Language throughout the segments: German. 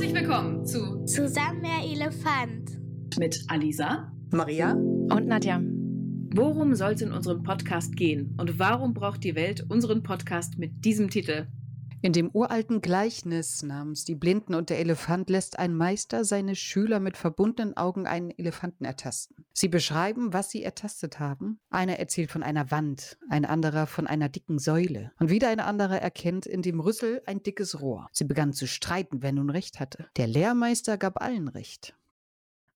willkommen zu Zusammen mehr Elefant. mit Alisa. Maria? Und Nadja. Worum soll es in unserem Podcast gehen und warum braucht die Welt unseren Podcast mit diesem Titel? In dem uralten Gleichnis namens Die Blinden und der Elefant lässt ein Meister seine Schüler mit verbundenen Augen einen Elefanten ertasten. Sie beschreiben, was sie ertastet haben. Einer erzählt von einer Wand, ein anderer von einer dicken Säule. Und wieder ein anderer erkennt in dem Rüssel ein dickes Rohr. Sie begannen zu streiten, wer nun recht hatte. Der Lehrmeister gab allen recht.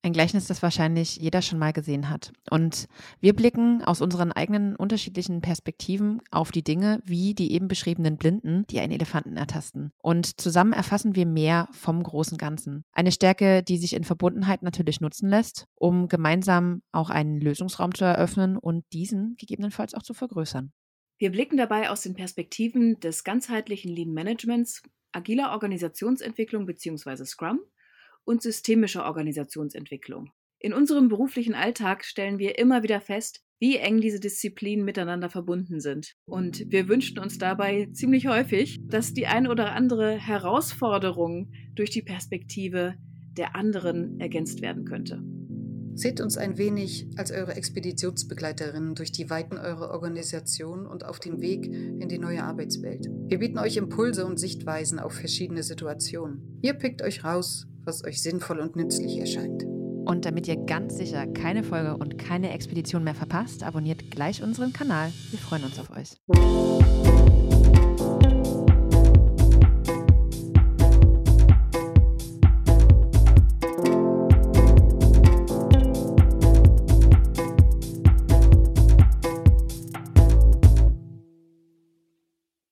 Ein Gleichnis, das wahrscheinlich jeder schon mal gesehen hat. Und wir blicken aus unseren eigenen unterschiedlichen Perspektiven auf die Dinge wie die eben beschriebenen Blinden, die einen Elefanten ertasten. Und zusammen erfassen wir mehr vom großen Ganzen. Eine Stärke, die sich in Verbundenheit natürlich nutzen lässt, um gemeinsam auch einen Lösungsraum zu eröffnen und diesen gegebenenfalls auch zu vergrößern. Wir blicken dabei aus den Perspektiven des ganzheitlichen Lean Managements, agiler Organisationsentwicklung bzw. Scrum und systemischer Organisationsentwicklung. In unserem beruflichen Alltag stellen wir immer wieder fest, wie eng diese Disziplinen miteinander verbunden sind. Und wir wünschten uns dabei ziemlich häufig, dass die ein oder andere Herausforderung durch die Perspektive der anderen ergänzt werden könnte. Seht uns ein wenig als eure Expeditionsbegleiterinnen durch die Weiten eurer Organisation und auf dem Weg in die neue Arbeitswelt. Wir bieten euch Impulse und Sichtweisen auf verschiedene Situationen. Ihr pickt euch raus, was euch sinnvoll und nützlich erscheint. Und damit ihr ganz sicher keine Folge und keine Expedition mehr verpasst, abonniert gleich unseren Kanal. Wir freuen uns auf euch.